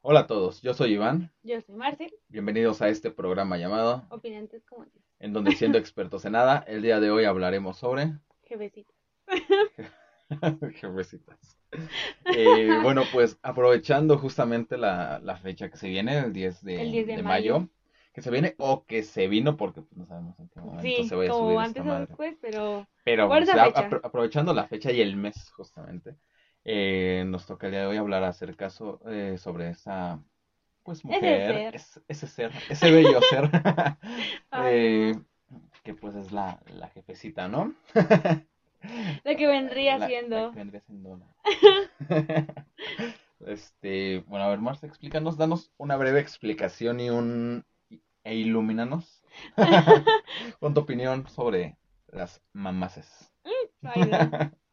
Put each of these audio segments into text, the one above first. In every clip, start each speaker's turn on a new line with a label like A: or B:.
A: Hola a todos, yo soy Iván.
B: Yo soy Marcel.
A: Bienvenidos a este programa llamado
B: Opinantes como yo.
A: En donde siendo expertos en nada, el día de hoy hablaremos sobre
B: Jefecitas.
A: Jefecitas. Eh, bueno, pues aprovechando justamente la, la, fecha que se viene, el 10 de,
B: el 10 de,
A: de
B: mayo.
A: mayo. Que se viene o que se vino, porque pues, no sabemos en qué momento
B: Sí,
A: se vaya a subir
B: antes
A: esta
B: o
A: madre.
B: después, pero
A: Pero
B: Por
A: o
B: esa
A: sea,
B: fecha.
A: apro- aprovechando la fecha y el mes justamente, eh, nos toca el día de hoy hablar acerca so- eh, sobre esa pues mujer,
B: ser.
A: es- ese ser, ese bello ser, eh, que pues es la, la jefecita, ¿no?
B: lo que vendría
A: La-
B: siendo.
A: la que vendría siendo la- Este, bueno, a ver, Marta, explícanos, danos una breve explicación y un e ilumínanos con tu opinión sobre las mamaces.
B: Ay, no.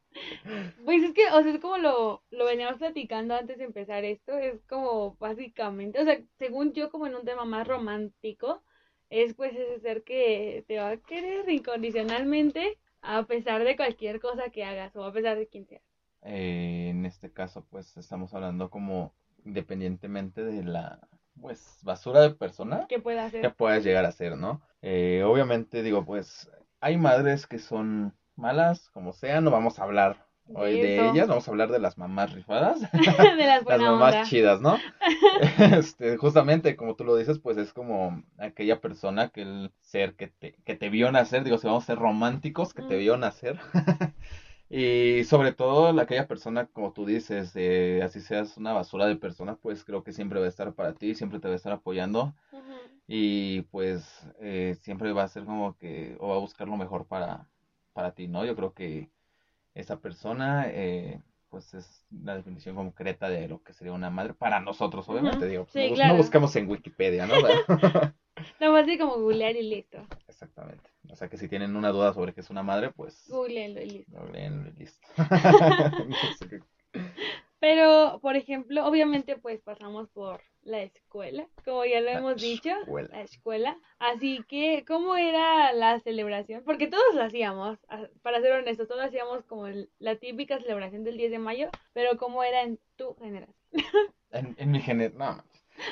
B: Pues es que, o sea, es como lo, lo veníamos platicando antes de empezar esto, es como básicamente, o sea, según yo, como en un tema más romántico, es pues ese ser que te va a querer incondicionalmente a pesar de cualquier cosa que hagas o a pesar de quien sea.
A: Eh, en este caso, pues estamos hablando como independientemente de la pues basura de persona
B: que pueda
A: que puedas llegar a ser, ¿no? Eh, obviamente digo, pues hay madres que son malas, como sea, no vamos a hablar hoy de ellas, vamos a hablar de las mamás rifadas,
B: de las
A: las mamás
B: onda.
A: chidas, ¿no? Este, justamente como tú lo dices, pues es como aquella persona, aquel ser que te, que te vio nacer, digo, si vamos a ser románticos, que te vio nacer. Y sobre todo la- aquella persona, como tú dices, eh, así seas una basura de persona, pues creo que siempre va a estar para ti, siempre te va a estar apoyando y pues eh, siempre va a ser como que, o va a buscar lo mejor para, para ti, ¿no? Yo creo que esa persona, eh, pues es la definición concreta de lo que sería una madre para nosotros, obviamente, digo, pues,
B: Sí,
A: no, buscamos en Wikipedia, ¿no?
B: Nada más de como googlear y listo.
A: Exactamente. O sea que si tienen una duda sobre qué es una madre, pues
B: Googleenlo y listo.
A: lo leen y listo.
B: Pero, por ejemplo, obviamente pues pasamos por la escuela, como ya lo
A: La
B: hemos dicho, la escuela. Así que, ¿cómo era la celebración? Porque todos lo hacíamos, para ser honestos, todos hacíamos como la típica celebración del 10 de mayo, pero ¿cómo era en tu generación?
A: En, en mi generación, no,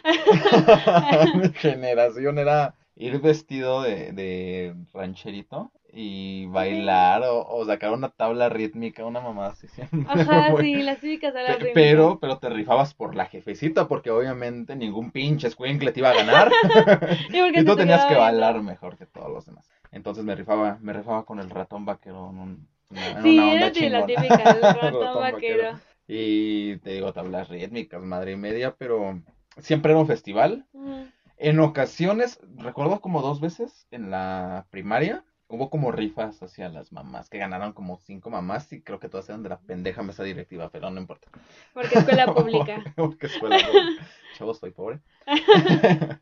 A: mi generación era ir vestido de, de rancherito y bailar o, o sacar una tabla rítmica, una mamá así siempre.
B: Ajá, sí, las típicas la
A: Pe- Pero, pero te rifabas por la jefecita porque obviamente ningún pinche escuincle te iba a ganar y tú tenías que bailar mejor que todos los demás. Entonces me rifaba, me rifaba con el ratón vaquero en, un- en
B: Sí,
A: una onda
B: era de la típica, el ratón
A: Ratón
B: vaquero.
A: Y te digo, tablas rítmicas, madre y media, pero siempre era un festival.
B: Ujú.
A: En ocasiones, recuerdo como dos veces en la primaria, hubo como rifas hacia las mamás, que ganaron como cinco mamás y creo que todas eran de la pendeja mesa directiva, pero no importa.
B: Porque escuela pública.
A: Porque escuela pública. Chavos, estoy pobre.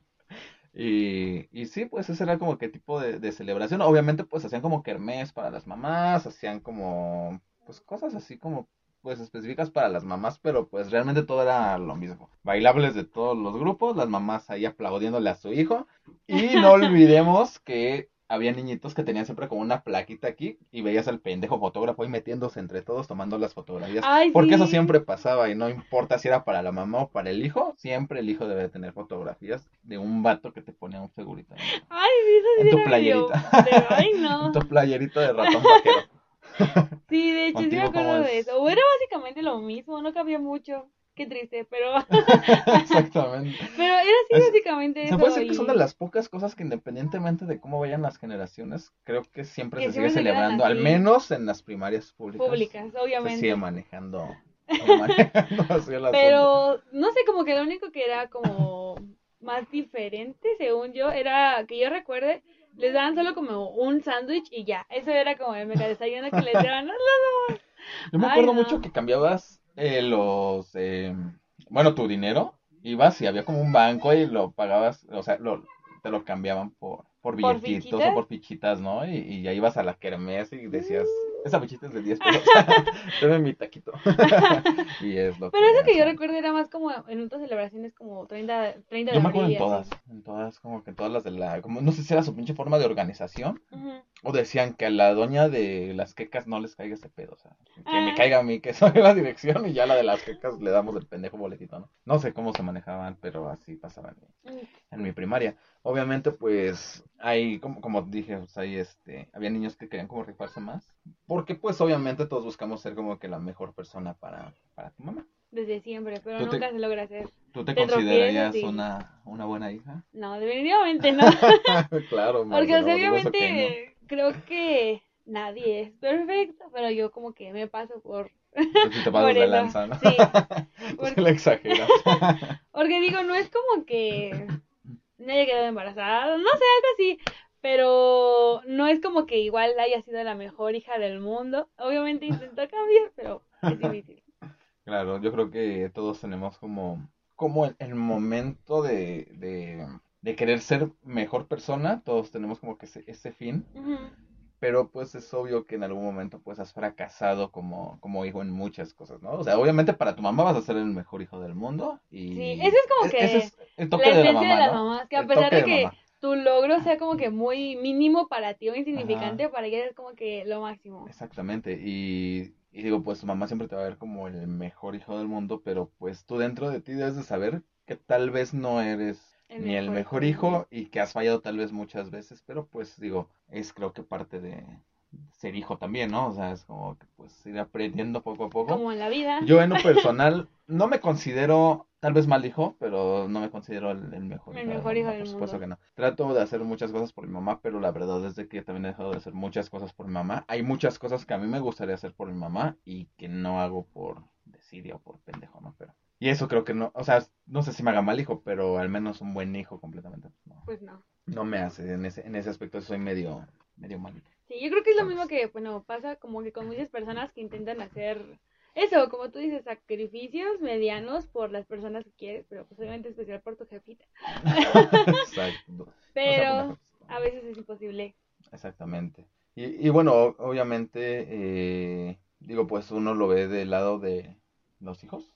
A: Y, y sí, pues ese era como que tipo de, de celebración. Obviamente, pues hacían como kermés para las mamás, hacían como, pues cosas así como, pues específicas para las mamás, pero pues realmente todo era lo mismo. Bailables de todos los grupos, las mamás ahí aplaudiéndole a su hijo. Y no olvidemos que había niñitos que tenían siempre como una plaquita aquí y veías al pendejo fotógrafo ahí metiéndose entre todos tomando las fotografías.
B: Ay,
A: Porque eso siempre pasaba y no importa si era para la mamá o para el hijo, siempre el hijo debe de tener fotografías de un vato que te ponía un segurito en,
B: Ay, sí, eso
A: en tu playerita.
B: Ay,
A: en
B: no.
A: tu playerita de ratón vaquero.
B: Sí, de hecho, sí me
A: Contigo, ¿cómo
B: acuerdo de
A: es?
B: eso. O era básicamente lo mismo, no cambió mucho. Qué triste, pero,
A: Exactamente.
B: pero era así
A: Es-
B: básicamente
A: Se puede decir que son de las pocas cosas que independientemente de cómo vayan las generaciones, creo que siempre
B: Que
A: se
B: siempre
A: sigue
B: se
A: celebrando, al menos en las primarias públicas.
B: públicas,
A: Se
B: obviamente.
A: sigue manejando, manejando así el asunto.
B: Pero no sé, como que lo único que era como más diferente, según yo, era que yo recuerde, les daban solo como un sándwich y ya. Eso era como el mega desayuno que les daban. "No, no, no".
A: Yo me
B: Ay,
A: acuerdo mucho que cambiabas eh, los, eh, bueno, tu dinero, ibas y había como un banco y lo pagabas, o sea, lo, te lo cambiaban por, por
B: ¿Por
A: billetitos o por fichitas, ¿no? Y, y ya ibas a la kermés y decías, Esa bichita es de 10 pesos. Deme mi taquito. y es lo
B: Pero eso que yo recuerdo era más como en otras celebraciones como 30, 30 de
A: Yo me acuerdo en todas, en todas, como que todas las de la, como no sé si era su pinche forma de organización, o decían que a la doña de las quecas no les caiga ese pedo, o sea, que me
B: Ah.
A: caiga a mí, que soy la dirección, y ya la de las quecas le damos el pendejo boletito, ¿no? No sé cómo se manejaban, pero así pasaba en mi, en mi primaria. Obviamente, pues, hay, como, como dije, pues, ahí, este, había niños que querían como rifarse más, porque, pues, obviamente todos buscamos ser como que la mejor persona para, para tu mamá.
B: Desde siempre, pero
A: te-
B: nunca se logra hacer.
A: ¿Tú te,
B: Te
A: considerarías una, una buena hija?
B: No, definitivamente no.
A: claro,
B: Porque o sea,
A: Marcela, por supuesto que no.
B: obviamente creo que nadie es perfecto, pero yo como que me paso por...
A: Pues si te pasas de lanza, ¿no?
B: Sí, porque-
A: exageras.
B: porque digo, no es como que haya quedado embarazada, no sé, algo así, pero no es como que igual haya sido la mejor hija del mundo. Obviamente intento cambiar, pero es difícil.
A: Claro, yo creo que todos tenemos como, como el, el momento de, de, de querer ser mejor persona, todos tenemos como que ese, ese fin, pero pues es obvio que en algún momento pues has fracasado como, como hijo en muchas cosas, ¿no? O sea, obviamente para tu mamá vas a ser el mejor hijo del mundo y
B: Sí, eso es como
A: e-
B: que
A: ese es el
B: La
A: toque de la mamá,
B: de las
A: ¿no?
B: mamás, que a pesar de
A: de
B: que
A: mamá.
B: Tu logro sea como que muy mínimo para ti o insignificante, para ella es como que lo máximo.
A: Exactamente, y, y digo, pues tu mamá siempre te va a ver como el mejor hijo del mundo, pero pues tú dentro de ti debes de saber que tal vez no eres
B: El
A: ni el
B: mejor hijo
A: y que has fallado tal vez muchas veces, pero pues digo, es creo que parte de ser hijo también, ¿no? O sea, es como que pues ir aprendiendo poco a poco.
B: Como en la vida.
A: Yo en lo personal no me considero tal vez mal hijo, pero no me considero el, el mejor
B: El
A: hijo
B: mejor hijo
A: mundo,
B: del
A: por supuesto
B: mundo.
A: que no. Trato de hacer muchas cosas por mi mamá, pero la verdad es de que también he dejado de hacer muchas cosas por mi mamá. Hay muchas cosas que a mí me gustaría hacer por mi mamá y que no hago por desidia o por pendejo, ¿no? Pero y eso creo que no, o sea, no sé si me haga mal hijo, pero al menos un buen hijo completamente pues, no,
B: Pues no.
A: no me hace en ese en ese aspecto soy medio medio malito.
B: Sí, yo creo que es lo mismo que, bueno, pasa como que con muchas personas que intentan hacer eso, como tú dices, sacrificios medianos por las personas que quieres, pero pues obviamente especial por tu jefita.
A: Exacto.
B: Pero a veces es imposible.
A: Exactamente. Y, y bueno, obviamente, eh, digo, pues uno lo ve del lado de los hijos,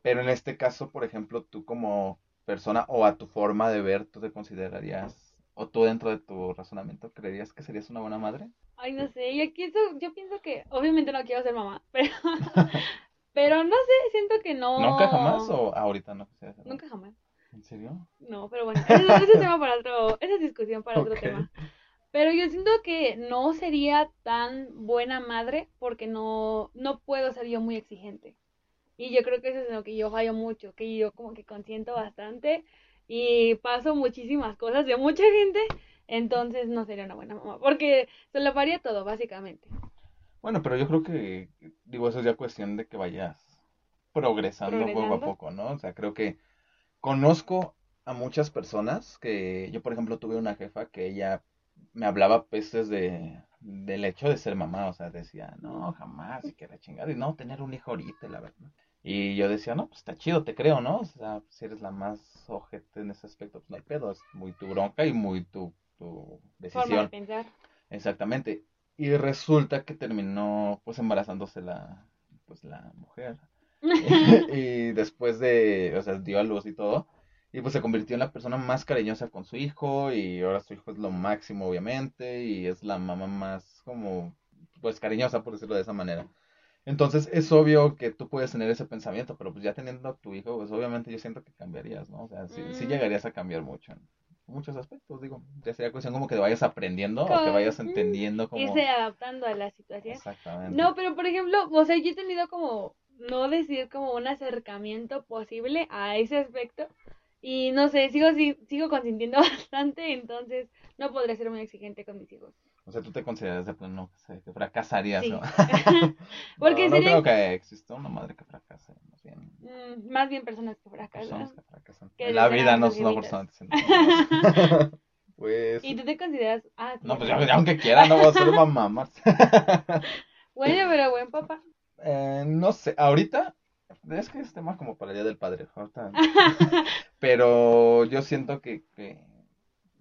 A: pero en este caso, por ejemplo, tú como persona o a tu forma de ver, ¿tú te considerarías, o tú dentro de tu razonamiento, creerías que serías una buena madre?
B: Ay, no sé, yo, pienso, yo pienso que obviamente no quiero ser mamá, pero, pero no sé, siento que no.
A: ¿Nunca jamás o ahorita no quisieras ser
B: Nunca jamás.
A: ¿En serio?
B: No, pero bueno, ese, ese es tema para otro, esa es discusión para otro tema. Pero yo siento que no sería tan buena madre porque no, no puedo ser yo muy exigente. Y yo creo que eso es en lo que yo fallo mucho, que yo como que consiento bastante y paso muchísimas cosas de mucha gente, entonces no sería una buena mamá, porque se lo haría todo, básicamente.
A: Bueno, pero yo creo que, digo, eso es ya cuestión de que vayas progresando poco a poco, ¿no? O sea, creo que conozco a muchas personas que yo, por ejemplo, tuve una jefa que ella me hablaba pestes de, del hecho de ser mamá, o sea, decía, no, jamás, y que la chingada, y no, tener un hijo ahorita, la verdad. Y yo decía, no, pues está chido, te creo, ¿no? O sea, si eres la más ojete en ese aspecto, pues no hay pedo, es muy tu bronca y muy tu, tu
B: Forma de
A: decisión.
B: pensar.
A: Exactamente. Y resulta que terminó pues embarazándose la pues la mujer. y después de, o sea, dio a luz y todo. Y pues se convirtió en la persona más cariñosa con su hijo y ahora su hijo es lo máximo obviamente y es la mamá más como pues cariñosa por decirlo de esa manera. Entonces es obvio que tú puedes tener ese pensamiento, pero pues ya teniendo a tu hijo, pues obviamente yo siento que cambiarías, ¿no? O sea, sí, sí
B: Mm.
A: llegarías a cambiar mucho en muchos aspectos, digo, ya sería cuestión como que vayas aprendiendo o que vayas
B: mm,
A: entendiendo como...
B: Irse adaptando a la situación.
A: Exactamente.
B: No, pero por ejemplo, o sea, yo he tenido como, no decir como un acercamiento posible a ese aspecto. Y no sé, sigo, si- sigo consintiendo bastante, entonces no podré ser muy exigente con mis hijos.
A: O sea, tú te consideras de plano que, se- que fracasarías,
B: Sí.
A: ¿no?
B: Porque
A: no, no
B: sería-
A: creo que exista una madre que fracase, más bien
B: Mm, más bien personas que
A: personas
B: fracasan.
A: que fracasan.
B: Que
A: la vida no es una persona. Pues...
B: ¿Y tú te consideras? Ah,
A: No, pues ya, aunque quiera, no voy a ser mamá, Marce.
B: Bueno, pero buen papá.
A: Eh, no sé, ahorita es que es tema como para el Día del Padre. ahorita- Pero yo siento que, que,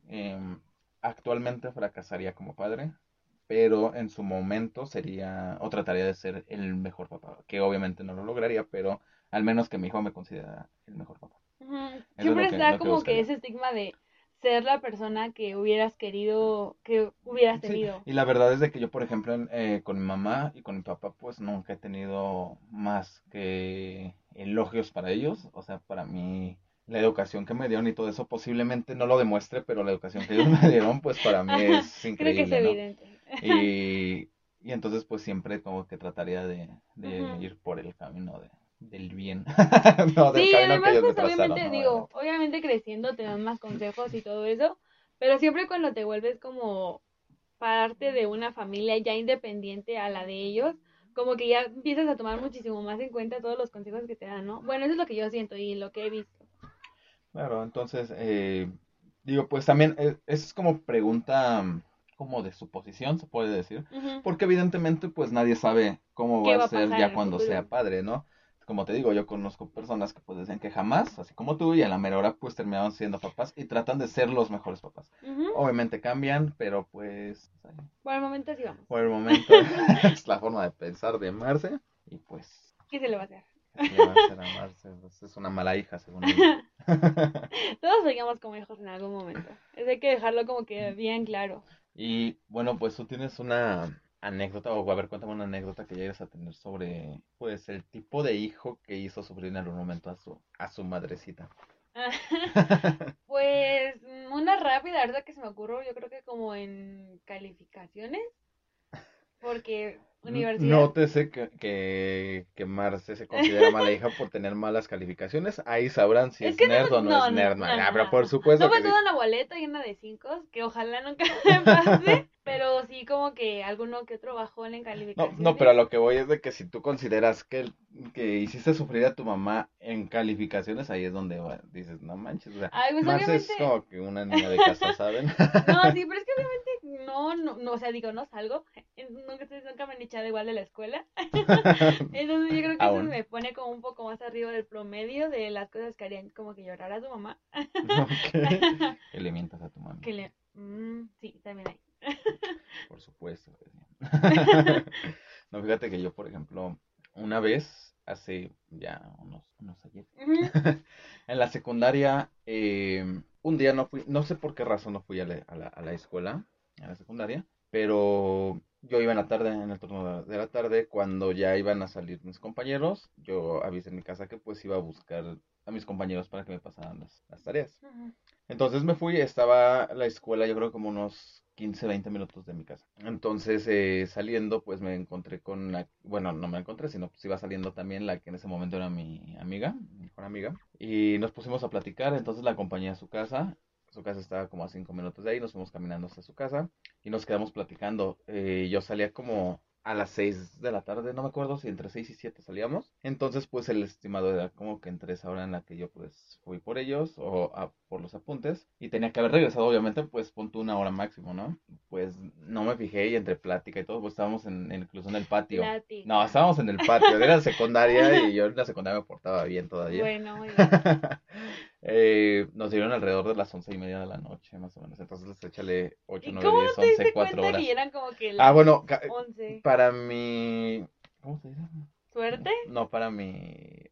A: em, actualmente fracasaría como padre. pero en su momento sería o trataría de ser el mejor papá, que obviamente no lo lograría, pero al menos que mi hijo me considera el mejor papá.
B: Siempre está como que ese estigma de ser la persona que hubieras querido, que hubieras tenido.
A: Y la verdad es de que yo, por ejemplo, eh, con mi mamá y con mi papá, pues nunca he tenido más que elogios para ellos. O sea, para mí, la educación que me dieron y todo eso posiblemente no lo demuestre, pero la educación que ellos me dieron, pues para mí es increíble. Creo que es evidente. Y, y entonces, pues siempre como que trataría de, de ir por el camino de, del bien.
B: sí, además, pues obviamente, digo, obviamente creciendo te dan más consejos y todo eso, pero siempre cuando te vuelves como parte de una familia ya independiente a la de ellos, como que ya empiezas a tomar muchísimo más en cuenta todos los consejos que te dan, ¿no? Bueno, eso es lo que yo siento y lo que he visto.
A: Claro, entonces, eh, digo, pues también eh, es como pregunta como de suposición, se puede decir, porque evidentemente pues nadie sabe cómo va, a ser ya cuando sea padre, ¿no? como te digo, yo conozco personas que pues decían que jamás, así como tú, y a la mera hora pues terminaban siendo papás y tratan de ser los mejores papás. Obviamente cambian, pero pues...
B: Por el momento así vamos.
A: Por el momento es la forma de pensar, de amarse, y pues...
B: ¿Qué se le va a hacer?
A: ¿Qué se le va a hacer amarse? Pues, es una mala hija, según
B: Todos soñamos como hijos en algún momento. Es hay que dejarlo como que bien claro.
A: Y bueno, pues tú tienes una anécdota, o a ver, cuéntame una anécdota que llegues a tener sobre, pues, el tipo de hijo que hizo sufrir en algún momento a su, a su madrecita.
B: pues, una rápida, verdad que se me ocurrió, yo creo que como en calificaciones, porque universidad.
A: Nótese que, que, que Marce se considera mala hija por tener malas calificaciones. Ahí sabrán si es, nerd o no, es nerd. No, pero por supuesto.
B: No fue toda una boleta llena de cinco, que ojalá nunca me pase. pero sí como que alguno que otro bajón en calificaciones.
A: No, no, pero a lo que voy es de que si tú consideras que, que hiciste sufrir a tu mamá en calificaciones, ahí es donde dices, no manches, o sea, pues es como que una niña de casa, ¿saben?
B: no, sí, pero es que obviamente no, no, no, o sea, digo, no salgo, nunca, nunca me han echado igual de la escuela. Entonces yo creo que eso me pone como un poco más arriba del promedio de las cosas que harían como que llorar a tu mamá.
A: que le mientas a tu mamá.
B: Que le... Mm, sí, también hay.
A: Por supuesto. no, fíjate que yo, por ejemplo, una vez, hace ya unos, unos ayer, en la secundaria, eh, un día no fui, no sé por qué razón no fui a la, a la, escuela, a la secundaria, pero yo iba en la tarde, en el turno de la tarde, cuando ya iban a salir mis compañeros, yo avisé en mi casa que pues iba a buscar a mis compañeros para que me pasaran las, tareas. Entonces me fui, estaba la escuela yo creo como unos 15, 20 minutos de mi casa. Entonces, eh, saliendo, pues me encontré con la, bueno, no me encontré, sino pues iba saliendo también la que en ese momento era mi amiga, mi mejor amiga, y nos pusimos a platicar, entonces la acompañé a su casa, su casa estaba como a 5 minutos de ahí, nos fuimos caminando hasta su casa y nos quedamos platicando. Eh, yo salía como a las 6 de la tarde, no me acuerdo si entre 6 y 7 salíamos. Entonces, pues el estimado era como que entre esa hora en la que yo pues fui por ellos o por los apuntes y tenía que haber regresado, obviamente, pues punto una hora máximo, ¿no? Pues no me fijé y entre plática y todo, pues estábamos en, incluso en el patio. No, estábamos en el patio, era secundaria y yo en la secundaria me portaba bien todavía.
B: Bueno, muy bien.
A: Eh, nos dieron alrededor de las once y media de la noche, más o menos. Entonces, échale 8, 9, 10, 11, 4 horas.
B: Que eran como que
A: ah, bueno, para mi... ¿Cómo se dice?
B: ¿Suerte?
A: No, para mi...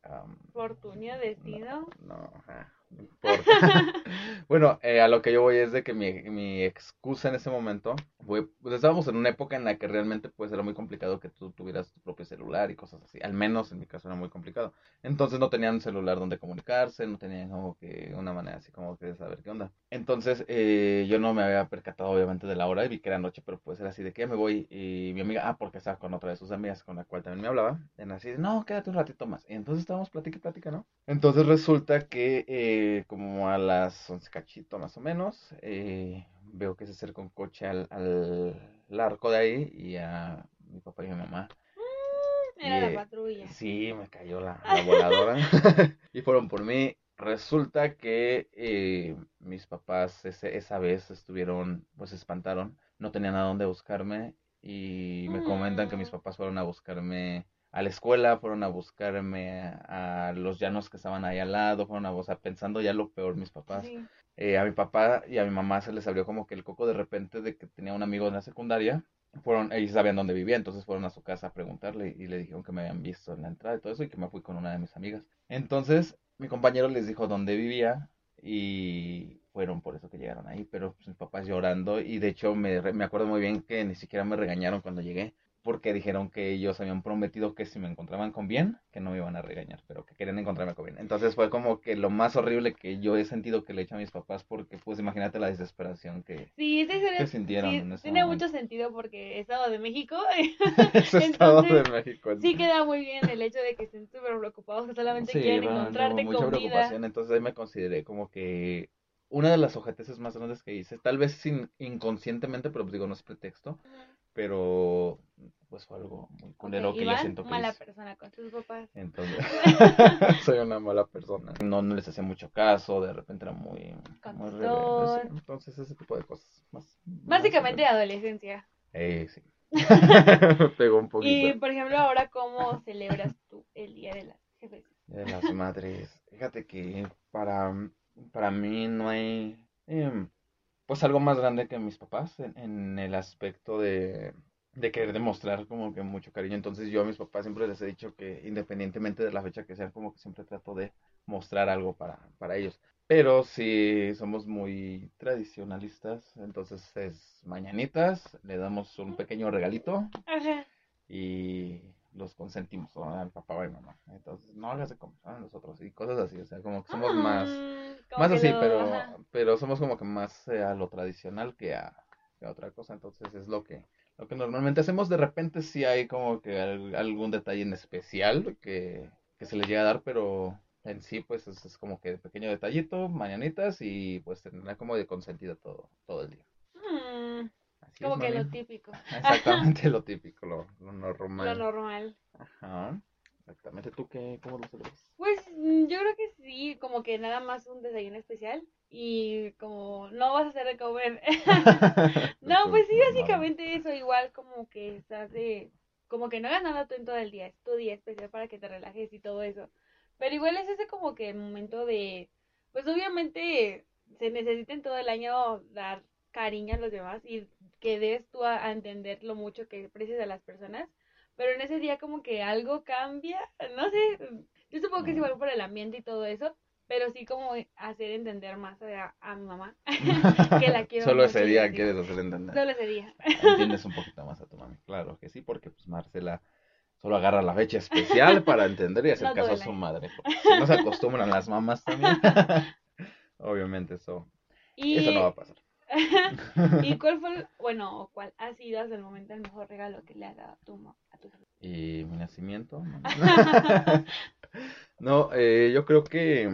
B: ¿Fortuna, destino?
A: No, no ajá. bueno, eh, a lo que yo voy es de que mi, mi excusa en ese momento fue, pues estábamos en una época en la que realmente pues era muy complicado que tú tuvieras tu propio celular y cosas así. Al menos en mi caso era muy complicado. Entonces no tenían un celular donde comunicarse, no tenían como que una manera así como que de saber qué onda. Entonces eh, yo no me había percatado obviamente de la hora y vi que era noche, pero pues era así de que me voy y mi amiga, ah, porque estaba con otra de sus amigas con la cual también me hablaba, en así de, no, quédate un ratito más. Y entonces estábamos platica y plática, ¿no? Entonces resulta que... Eh, como a las 11 cachito más o menos, eh, veo que se acerca un coche al, al, arco de ahí y a mi papá y mi mamá.
B: Mm, era la patrulla.
A: Sí, me cayó la, voladora. y fueron por mí. Resulta que mis papás ese, esa vez estuvieron, pues espantaron, no tenían a dónde buscarme y me comentan que mis mm. papás fueron a buscarme a la escuela, fueron a buscarme a, los llanos que estaban ahí al lado, fueron a, o sea, pensando ya lo peor mis papás. Eh, a mi papá y a mi mamá se les abrió como que el coco de repente de que tenía un amigo en la secundaria fueron, ellos sabían dónde vivía, entonces fueron a su casa a preguntarle y le dijeron que me habían visto en la entrada y todo eso y que me fui con una de mis amigas. Entonces mi compañero les dijo dónde vivía y fueron por eso que llegaron ahí, pero pues, mis papás llorando y de hecho me, me acuerdo muy bien que ni siquiera me regañaron cuando llegué porque dijeron que ellos habían prometido que si me encontraban con bien, que no me iban a regañar, pero que querían encontrarme con bien. Entonces fue como que lo más horrible que yo he sentido que le he hecho a mis papás, porque pues imagínate la desesperación que,
B: sí, sí,
A: que sintieron
B: sí,
A: en ese
B: tiene
A: momento.
B: mucho sentido porque Estado de México.
A: Es Estado de México.
B: Sí queda muy bien el hecho de que estén súper preocupados, que solamente
A: Sí,
B: quieren
A: bueno,
B: encontrarte
A: mucha
B: comida.
A: preocupación, entonces ahí me consideré como que una de las ojeteces más grandes que hice, tal vez sin, inconscientemente, pero pues digo, no es pretexto, pero pues fue algo muy culero
B: Ok,
A: que yo
B: Iván,
A: siento que
B: mala
A: hice.
B: persona con sus papás.
A: Entonces, soy una mala persona. No, no les hacía mucho caso, de repente era muy, muy rebelde. Sí, Entonces, ese tipo de cosas. Más,
B: Básicamente
A: más-
B: adolescencia.
A: Eh, sí. Me pegó un
B: Y
A: poquito.
B: por ejemplo, ahora, ¿cómo celebras tú el Día de las Jefes?
A: De las madres. Fíjate que para, para mí no hay em, pues algo más grande que mis papás en, en el aspecto de, de querer demostrar como que mucho cariño. Entonces yo a mis papás siempre les he dicho que independientemente de la fecha que sea, como que siempre trato de mostrar algo para, para ellos. Pero si somos muy tradicionalistas, entonces es mañanitas, le damos un pequeño regalito
B: Ajá.
A: y los consentimos ¿no? al papá o a mi mamá. Entonces, no hágase como son nosotros y cosas así, o sea, como que somos más,
B: como
A: más
B: que
A: así,
B: lo-
A: pero,
B: ajá.
A: pero somos como que más eh, a lo tradicional que a, que a otra cosa, entonces es lo que, lo que normalmente hacemos. De repente sí hay como que al- algún detalle en especial que, que se les llega a dar, pero en sí pues es, es como que pequeño detallito, mañanitas y pues tendrá como de consentido todo, todo el día.
B: Mm,
A: Así
B: como
A: es,
B: que lo típico,
A: Exactamente lo típico, lo, lo
B: lo
A: normal.
B: normal.
A: Ajá. Exactamente. ¿Tú qué, cómo lo celebras?
B: Pues mm, yo creo que sí, como que nada más un desayuno especial y como no vas a hacer de comer. No, pues sí, básicamente eso, igual como que estás de, como que no hagas nada tú en todo el día, es tu día especial para que te relajes y todo eso. Pero igual es ese como que momento de, pues obviamente se necesita en todo el año dar cariño a los demás y que des tú a, a entender lo mucho que aprecias a las personas. Pero en ese día como que algo cambia, no sé, yo supongo que es igual por el ambiente y todo eso, pero sí como hacer entender más a, a mi mamá que la quiero
A: Solo ese día
B: así.
A: quieres hacer entender.
B: Solo ese día.
A: Entiendes un poquito más a tu mami. Claro que sí, porque pues Marcela solo agarra la fecha especial para entender y hacer
B: No
A: caso a su madre. Porque si no se acostumbran las mamás también. Obviamente eso,
B: Y,
A: eso no va a pasar.
B: ¿Y cuál fue, el- bueno, o cuál ha sido hasta el momento el mejor regalo que le has dado a tu, ma- a tu jefe?
A: ¿Y mi nacimiento? No, eh, yo creo que,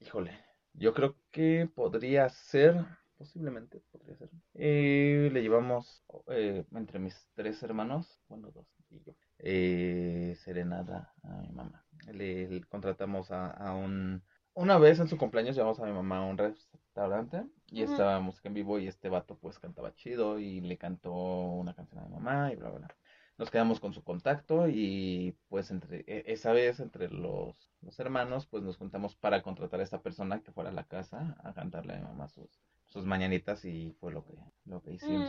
A: híjole, yo creo que podría ser, posiblemente podría ser. Eh, le llevamos eh, entre mis tres hermanos, bueno, dos y yo, eh, serenata a mi mamá. Le, le contratamos a, a un, una vez en su cumpleaños llevamos a mi mamá a un restaurante y
B: Ujú.
A: estaba música en vivo y este vato pues cantaba chido y le cantó una canción a mi mamá y bla, bla, bla nos quedamos con su contacto y pues entre e- esa vez entre los, los hermanos pues nos juntamos para contratar a esta persona que fuera a la casa a cantarle a mi mamá sus, sus mañanitas y fue lo que, lo que hicimos.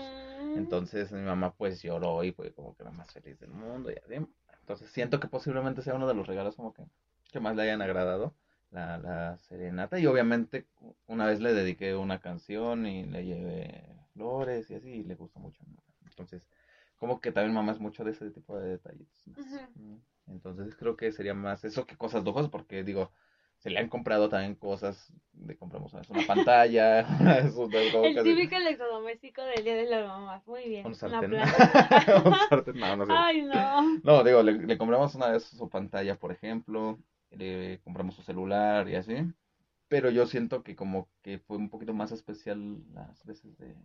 B: Mm,
A: Entonces mi mamá pues lloró y fue como que la más feliz del mundo y así. Entonces siento que posiblemente sea uno de los regalos como que, que más le hayan agradado la, la serenata y obviamente una vez le dediqué una canción y le llevé flores y así y le gustó mucho. Entonces como que también mamá es mucho de ese tipo de detalles. Mm, Entonces creo que sería más eso que cosas lujosas, porque digo, se le han comprado también cosas, le compramos una, vez una pantalla, de-
B: el
A: que-
B: típico electrodoméstico del Día de las Mamás. Muy bien.
A: un sartén. Un sartén, no, no sé.
B: Ay, no.
A: No, digo, le, le compramos una vez su pantalla, por ejemplo, le compramos su celular y así. Pero yo siento que como que fue un poquito más especial las veces de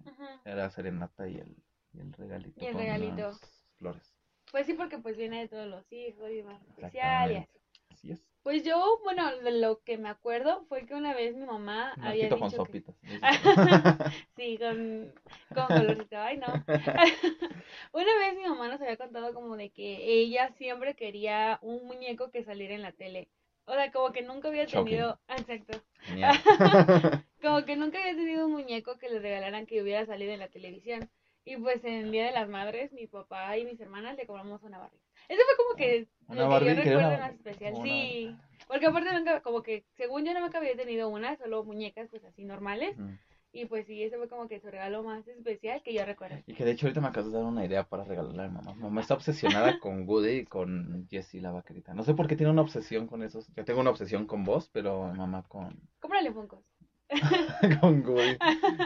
A: la serenata y el, y el regalito
B: Y el
A: con
B: regalito.
A: las flores.
B: Pues sí, porque pues viene de todos los hijos y más especial y así.
A: Así es.
B: Pues yo, bueno, lo que me acuerdo fue que una vez mi mamá había
A: arquito con
B: dicho que...
A: sopitas.
B: Sí, con, con colorcito. Ay, no. Una vez mi mamá nos había contado como de que ella siempre quería un muñeco que saliera en la tele. O sea, como que nunca había
A: Shocking.
B: tenido... Ah, Exacto. Como que nunca había tenido un muñeco que le regalaran que hubiera salido en la televisión. Y pues en el Día de las Madres, mi papá y mis hermanas le compramos una Barbie. Eso fue como que
A: Una
B: lo que yo recuerdo más especial.
A: como
B: Sí, porque aparte nunca, como que según yo nunca había tenido una, solo muñecas pues así normales.
A: Mm.
B: Y pues sí, ese fue como que su regalo más especial que yo recuerdo.
A: Y que de hecho ahorita me acabas de dar una idea para regalarle a mi mamá. Mi mamá está obsesionada con Woody y con Jessie la vaquerita. No sé por qué tiene una obsesión con esos. Yo tengo una obsesión con vos, pero mi mamá con,
B: Cómprale Funkos.
A: con Woody.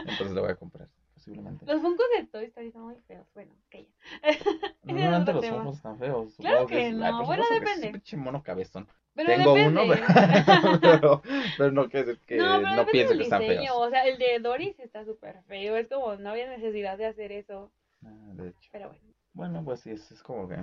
A: Entonces le voy a comprar, posiblemente.
B: Los Funkos de Toy Story son muy feos. Bueno, que ya.
A: No,
B: ese es
A: no,
B: otro
A: los
B: tema.
A: están feos.
B: Claro que
A: es-
B: no.
A: por
B: Bueno, depende.
A: Es pinche mono cabezón.
B: Pero
A: Tengo
B: depende.
A: uno, pero, pero no que, que
B: no,
A: no que están feos.
B: O sea, el de Doris está súper feo. Es como, no había necesidad de hacer eso.
A: Ah, De hecho.
B: Pero bueno,
A: Bueno, pues sí, es, es como que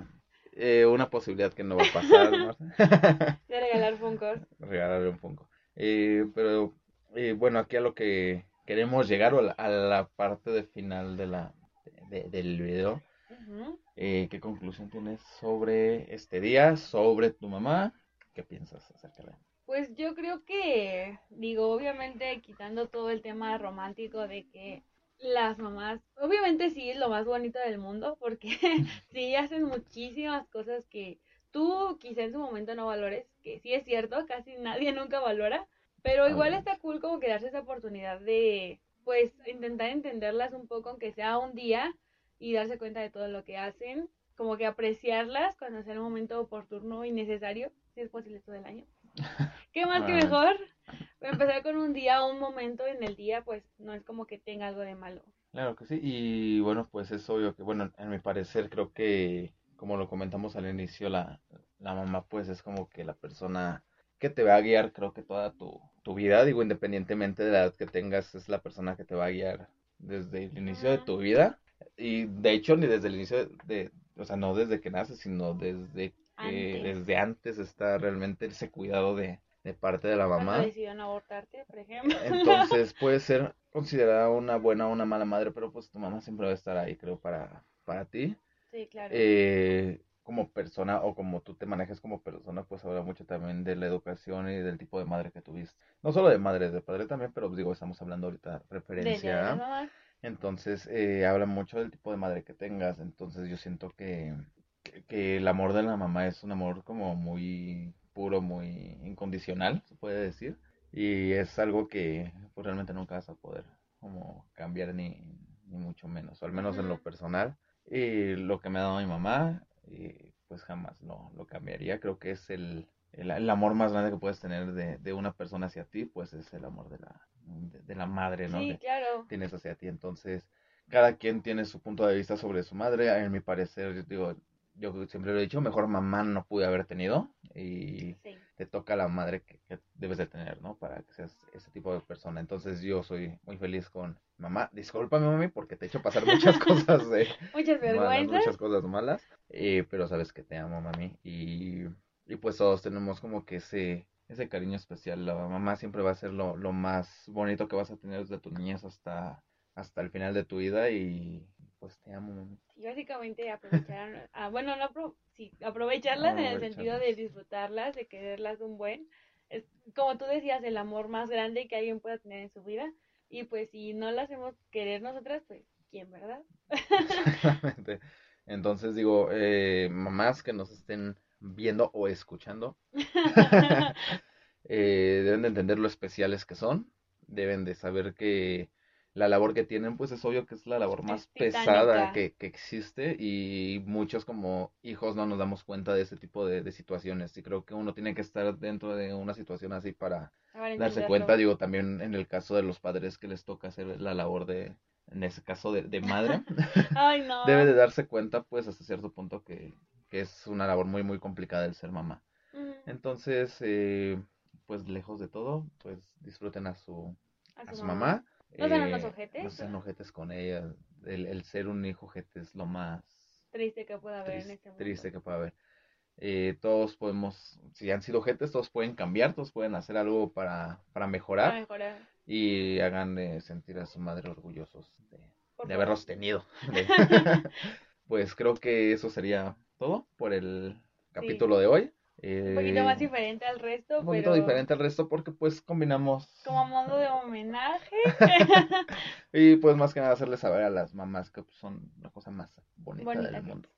A: eh, una posibilidad que no va a pasar, Marta.
B: de regalar Funkos.
A: regalarle un Funko. Eh, pero eh, bueno, aquí a lo que queremos llegar a la, a la parte de final de la de- del video. Eh, ¿qué conclusión tienes sobre este día, sobre tu mamá? ¿Qué piensas acerca de ella?
B: Pues yo creo que, digo, obviamente quitando todo el tema romántico de que las mamás, obviamente sí es lo más bonito del mundo, porque sí hacen muchísimas cosas que tú quizá en su momento no valores, que sí es cierto, casi nadie nunca valora, pero igual está cool como que darse esa oportunidad de, pues, intentar entenderlas un poco, aunque sea un día, y darse cuenta de todo lo que hacen, como que apreciarlas cuando sea el momento oportuno y necesario, si es posible todo el año. ¿Qué más que mejor? Empezar con un día, un momento en el día, pues no es como que tenga algo de malo.
A: Claro que sí, y bueno, pues es obvio que, bueno, en mi parecer creo que, como lo comentamos al inicio, la, la mamá pues es como que la persona que te va a guiar, creo que toda tu, tu vida, digo, independientemente de la edad que tengas, es la persona que te va a guiar desde el inicio de tu vida, y de hecho ni desde el inicio de, o sea, no desde que naces, sino desde que,
B: Antes.
A: desde antes está realmente ese cuidado de, de parte de la mamá.
B: decidieron abortarte, por ejemplo.
A: Entonces puede ser considerada una buena o una mala madre, pero pues tu mamá siempre va a estar ahí, creo, para, para ti.
B: Sí, claro.
A: Eh, como persona o como tú te manejas como persona, pues habla mucho también de la educación y del tipo de madre que tuviste. No solo de madre, de padre también, pero digo, estamos hablando ahorita
B: de
A: referencia.
B: Mamás.
A: Entonces, eh, habla mucho del tipo de madre que tengas. Entonces, yo siento que, que, que el amor de la mamá es un amor como muy puro, muy incondicional, se puede decir. Y es algo que pues, realmente nunca vas a poder como cambiar ni, ni mucho menos, o al menos en lo personal. Y lo que me ha dado mi mamá, eh, pues jamás lo, lo cambiaría. Creo que es el, el, el amor más grande que puedes tener de, de una persona hacia ti, pues es el amor de la, de, de la madre, ¿no?
B: Sí,
A: Que
B: claro.
A: tienes hacia ti. Entonces, cada quien tiene su punto de vista sobre su madre. En mi parecer, yo digo, yo siempre lo he dicho, mejor mamá no pude haber tenido y
B: Sí.
A: te toca la madre que, que debes de tener, ¿no? Para que seas ese tipo de persona. Entonces, yo soy muy feliz con mamá. Discúlpame, mami, porque te he hecho pasar muchas cosas de
B: Muchas
A: malas,
B: vergüenzas.
A: muchas cosas malas, eh, pero sabes que te amo, mami. Y, y pues todos tenemos como que ese, ese cariño especial. La mamá siempre va a ser lo, lo más bonito que vas a tener desde tu niñez hasta, hasta el final de tu vida y pues te amo, mami.
B: Básicamente aprovechar, ah, bueno, no apro- sí, aprovecharlas en el sentido de disfrutarlas, de quererlas un buen. Es como tú decías, el amor más grande que alguien pueda tener en su vida. Y pues si no la hacemos querer nosotras, pues ¿quién, verdad?
A: Exactamente. Entonces digo, eh, mamás que nos estén viendo o escuchando, eh, deben de entender lo especiales que son, deben de saber que la labor que tienen, pues es obvio que es la labor más
B: Es
A: pesada que, que existe y muchos como hijos no nos damos cuenta de ese tipo de, de situaciones y creo que uno tiene que estar dentro de una situación así para darse cuenta, digo, también en el caso de los padres que les toca hacer la labor de, en ese caso de, de madre.
B: Ay, no.
A: debe de darse cuenta, pues, hasta cierto punto que, que es una labor muy, muy complicada el ser mamá. Entonces, eh, pues, lejos de todo, pues, disfruten a su,
B: a
A: a
B: su
A: su mamá.
B: No sean
A: eh,
B: unos ojetes.
A: No sean ojetes con ella. El, el ser un hijo ojete es lo más
B: Triste que pueda haber en
A: triste,
B: este mundo.
A: triste que pueda haber. Eh, todos podemos, si han sido ojetes, todos pueden cambiar, todos pueden hacer algo para, para
B: Para
A: mejorar
B: mejorar.
A: y hagan eh, sentir a su madre orgullosos de, de haberlos tenido. Pues creo que eso sería todo por el capítulo de hoy.
B: Un poquito
A: Eh,
B: más diferente al resto,
A: un poquito
B: pero
A: diferente al resto porque pues combinamos
B: como modo de homenaje.
A: y pues más que nada hacerles saber a las mamás que pues, son la cosa más bonita
B: Bonita
A: del mundo.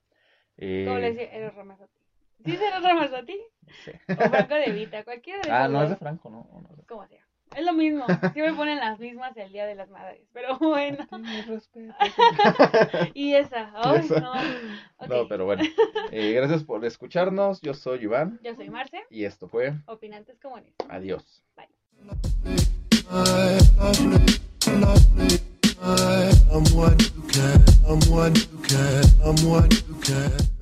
B: Como le
A: Eh,
B: decía, eres Ramazotti. ¿Sí será Ramazotti?
A: sé.
B: O Franco de Vita, cualquiera de
A: Ah, no es de. Franco, ¿no? No sé.
B: Como sea. Es lo mismo. Siempre ponen las mismas el Día de las Madres. Pero bueno. Y esa. Ay,
A: Esa.
B: no.
A: No, pero bueno. Eh, gracias por escucharnos. Yo soy Iván
B: Yo soy Marce.
A: y esto fue
B: Opinantes comunes.
A: Adiós.
C: I'm